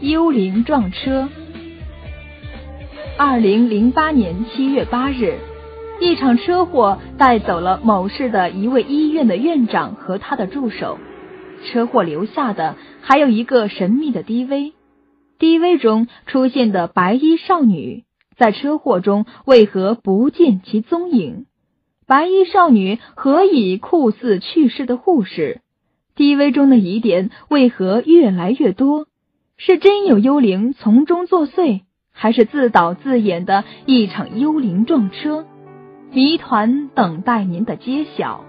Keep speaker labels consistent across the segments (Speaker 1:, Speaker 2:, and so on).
Speaker 1: 幽灵撞车。二零零八年七月八日，一场车祸带走了某市的一位医院的院长和他的助手。车祸留下的还有一个神秘的 DV，DV 中出现的白衣少女，在车祸中为何不见其踪影？白衣少女何以酷似去世的护士？DV 中的疑点为何越来越多？是真有幽灵从中作祟，还是自导自演的一场幽灵撞车？谜团等待您的揭晓。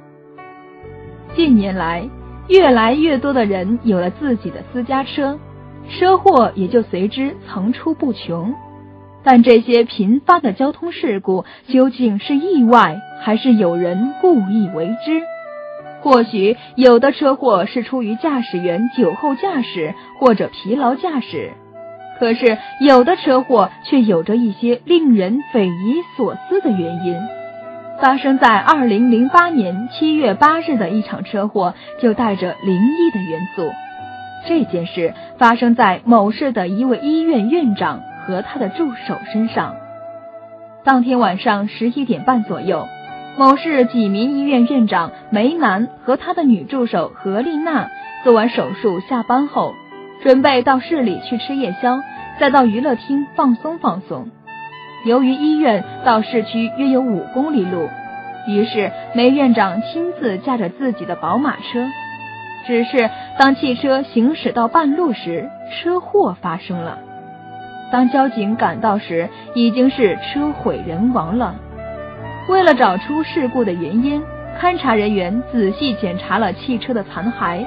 Speaker 1: 近年来。越来越多的人有了自己的私家车，车祸也就随之层出不穷。但这些频发的交通事故究竟是意外，还是有人故意为之？或许有的车祸是出于驾驶员酒后驾驶或者疲劳驾驶，可是有的车祸却有着一些令人匪夷所思的原因。发生在二零零八年七月八日的一场车祸，就带着灵异的元素。这件事发生在某市的一位医院院长和他的助手身上。当天晚上十一点半左右，某市济民医院院长梅南和他的女助手何丽娜做完手术下班后，准备到市里去吃夜宵，再到娱乐厅放松放松。由于医院到市区约有五公里路，于是梅院长亲自驾着自己的宝马车。只是当汽车行驶到半路时，车祸发生了。当交警赶到时，已经是车毁人亡了。为了找出事故的原因，勘查人员仔细检查了汽车的残骸，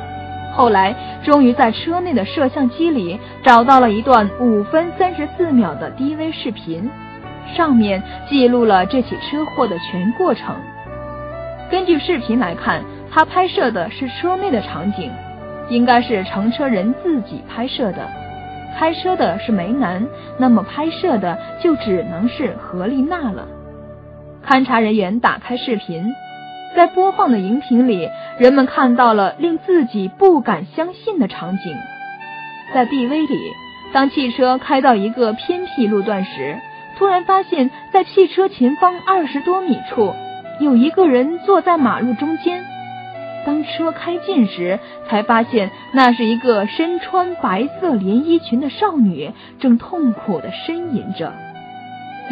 Speaker 1: 后来终于在车内的摄像机里找到了一段五分三十四秒的 DV 视频。上面记录了这起车祸的全过程。根据视频来看，他拍摄的是车内的场景，应该是乘车人自己拍摄的。开车的是梅南，那么拍摄的就只能是何丽娜了。勘察人员打开视频，在播放的荧屏里，人们看到了令自己不敢相信的场景。在 DV 里，当汽车开到一个偏僻路段时。突然发现，在汽车前方二十多米处，有一个人坐在马路中间。当车开近时，才发现那是一个身穿白色连衣裙的少女，正痛苦的呻吟着。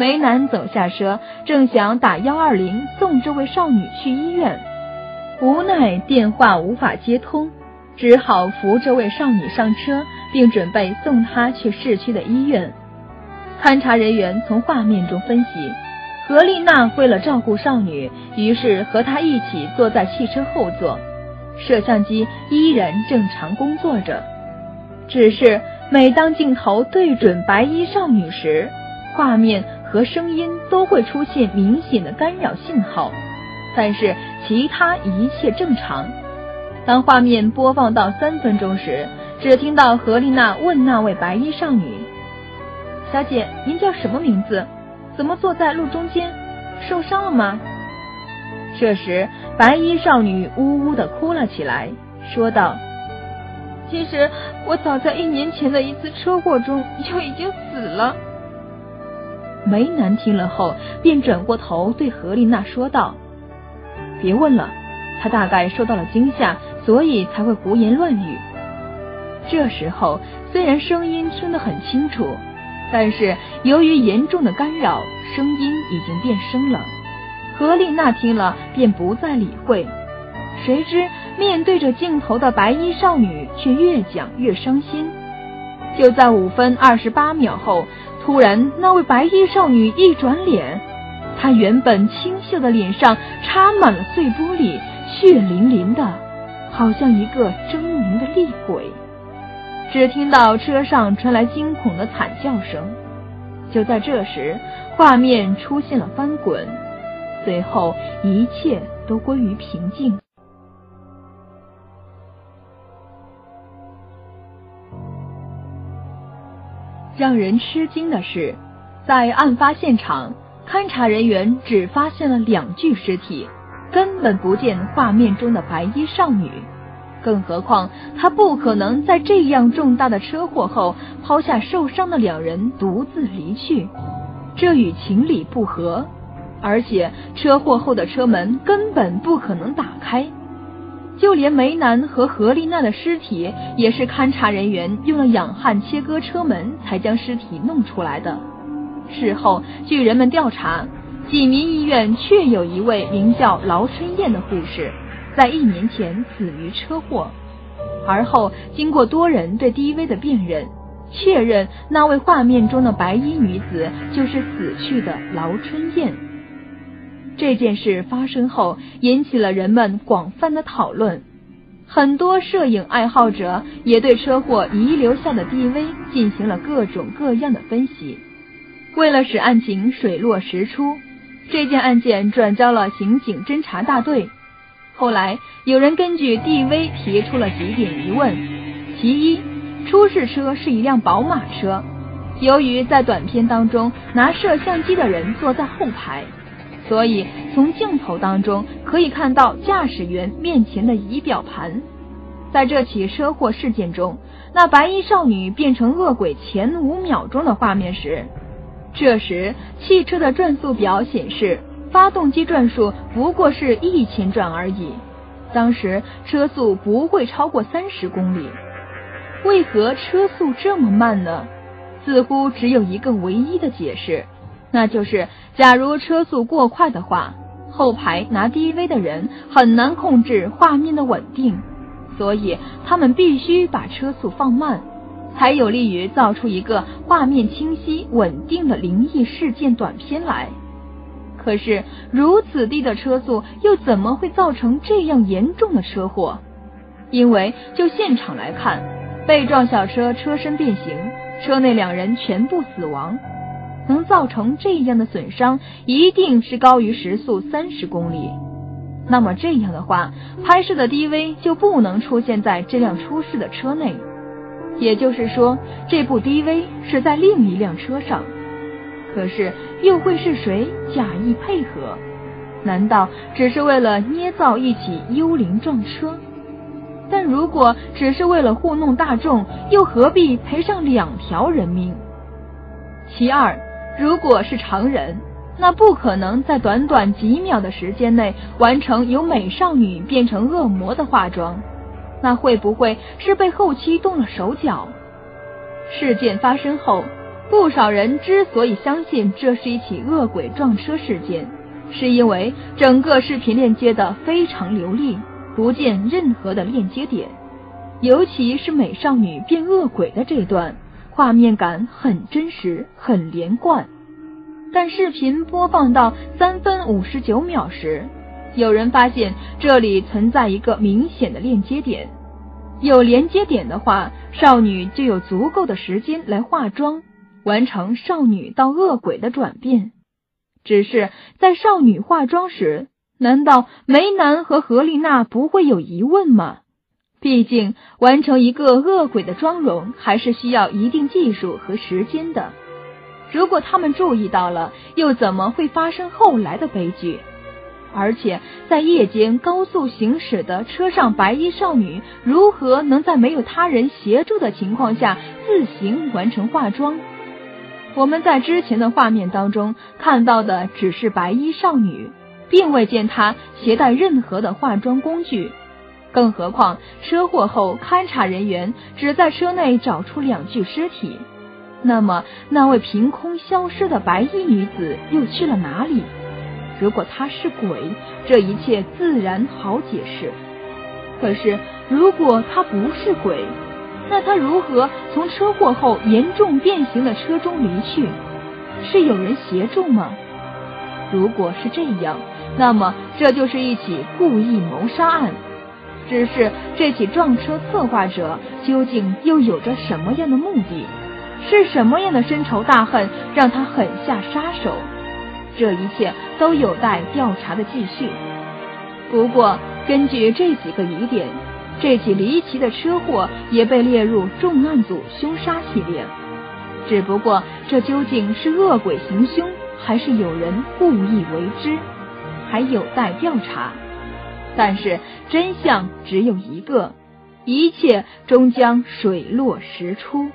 Speaker 1: 梅南走下车，正想打幺二零送这位少女去医院，无奈电话无法接通，只好扶这位少女上车，并准备送她去市区的医院。勘查人员从画面中分析，何丽娜为了照顾少女，于是和她一起坐在汽车后座，摄像机依然正常工作着。只是每当镜头对准白衣少女时，画面和声音都会出现明显的干扰信号，但是其他一切正常。当画面播放到三分钟时，只听到何丽娜问那位白衣少女。小姐，您叫什么名字？怎么坐在路中间？受伤了吗？这时，白衣少女呜呜的哭了起来，说道：“其实我早在一年前的一次车祸中就已经死了。”梅南听了后，便转过头对何丽娜说道：“别问了，他大概受到了惊吓，所以才会胡言乱语。”这时候，虽然声音听得很清楚。但是由于严重的干扰，声音已经变声了。何丽娜听了便不再理会，谁知面对着镜头的白衣少女却越讲越伤心。就在五分二十八秒后，突然那位白衣少女一转脸，她原本清秀的脸上插满了碎玻璃，血淋淋的，好像一个狰狞的厉鬼。只听到车上传来惊恐的惨叫声。就在这时，画面出现了翻滚，随后一切都归于平静。让人吃惊的是，在案发现场，勘查人员只发现了两具尸体，根本不见画面中的白衣少女。更何况他不可能在这样重大的车祸后抛下受伤的两人独自离去，这与情理不合。而且车祸后的车门根本不可能打开，就连梅南和何丽娜的尸体也是勘察人员用了氧焊切割车门才将尸体弄出来的。事后，据人们调查，济民医院确有一位名叫劳春燕的护士。在一年前死于车祸，而后经过多人对 DV 的辨认，确认那位画面中的白衣女子就是死去的劳春燕。这件事发生后，引起了人们广泛的讨论，很多摄影爱好者也对车祸遗留下的 DV 进行了各种各样的分析。为了使案情水落石出，这件案件转交了刑警侦查大队。后来有人根据 DV 提出了几点疑问：其一，出事车是一辆宝马车，由于在短片当中拿摄像机的人坐在后排，所以从镜头当中可以看到驾驶员面前的仪表盘。在这起车祸事件中，那白衣少女变成恶鬼前五秒钟的画面时，这时汽车的转速表显示。发动机转速不过是一千转而已，当时车速不会超过三十公里。为何车速这么慢呢？似乎只有一个唯一的解释，那就是假如车速过快的话，后排拿 DV 的人很难控制画面的稳定，所以他们必须把车速放慢，才有利于造出一个画面清晰稳定的灵异事件短片来。可是如此低的车速，又怎么会造成这样严重的车祸？因为就现场来看，被撞小车车身变形，车内两人全部死亡，能造成这样的损伤，一定是高于时速三十公里。那么这样的话，拍摄的 DV 就不能出现在这辆出事的车内，也就是说，这部 DV 是在另一辆车上。可是又会是谁假意配合？难道只是为了捏造一起幽灵撞车？但如果只是为了糊弄大众，又何必赔上两条人命？其二，如果是常人，那不可能在短短几秒的时间内完成由美少女变成恶魔的化妆，那会不会是被后期动了手脚？事件发生后。不少人之所以相信这是一起恶鬼撞车事件，是因为整个视频链接的非常流利，不见任何的链接点，尤其是美少女变恶鬼的这段，画面感很真实，很连贯。但视频播放到三分五十九秒时，有人发现这里存在一个明显的链接点，有连接点的话，少女就有足够的时间来化妆。完成少女到恶鬼的转变，只是在少女化妆时，难道梅南和何丽娜不会有疑问吗？毕竟完成一个恶鬼的妆容还是需要一定技术和时间的。如果他们注意到了，又怎么会发生后来的悲剧？而且在夜间高速行驶的车上，白衣少女如何能在没有他人协助的情况下自行完成化妆？我们在之前的画面当中看到的只是白衣少女，并未见她携带任何的化妆工具。更何况车祸后，勘察人员只在车内找出两具尸体。那么，那位凭空消失的白衣女子又去了哪里？如果她是鬼，这一切自然好解释。可是，如果她不是鬼，那他如何从车祸后严重变形的车中离去？是有人协助吗？如果是这样，那么这就是一起故意谋杀案。只是这起撞车策划者究竟又有着什么样的目的？是什么样的深仇大恨让他狠下杀手？这一切都有待调查的继续。不过，根据这几个疑点。这起离奇的车祸也被列入重案组凶杀系列，只不过这究竟是恶鬼行凶，还是有人故意为之，还有待调查。但是真相只有一个，一切终将水落石出。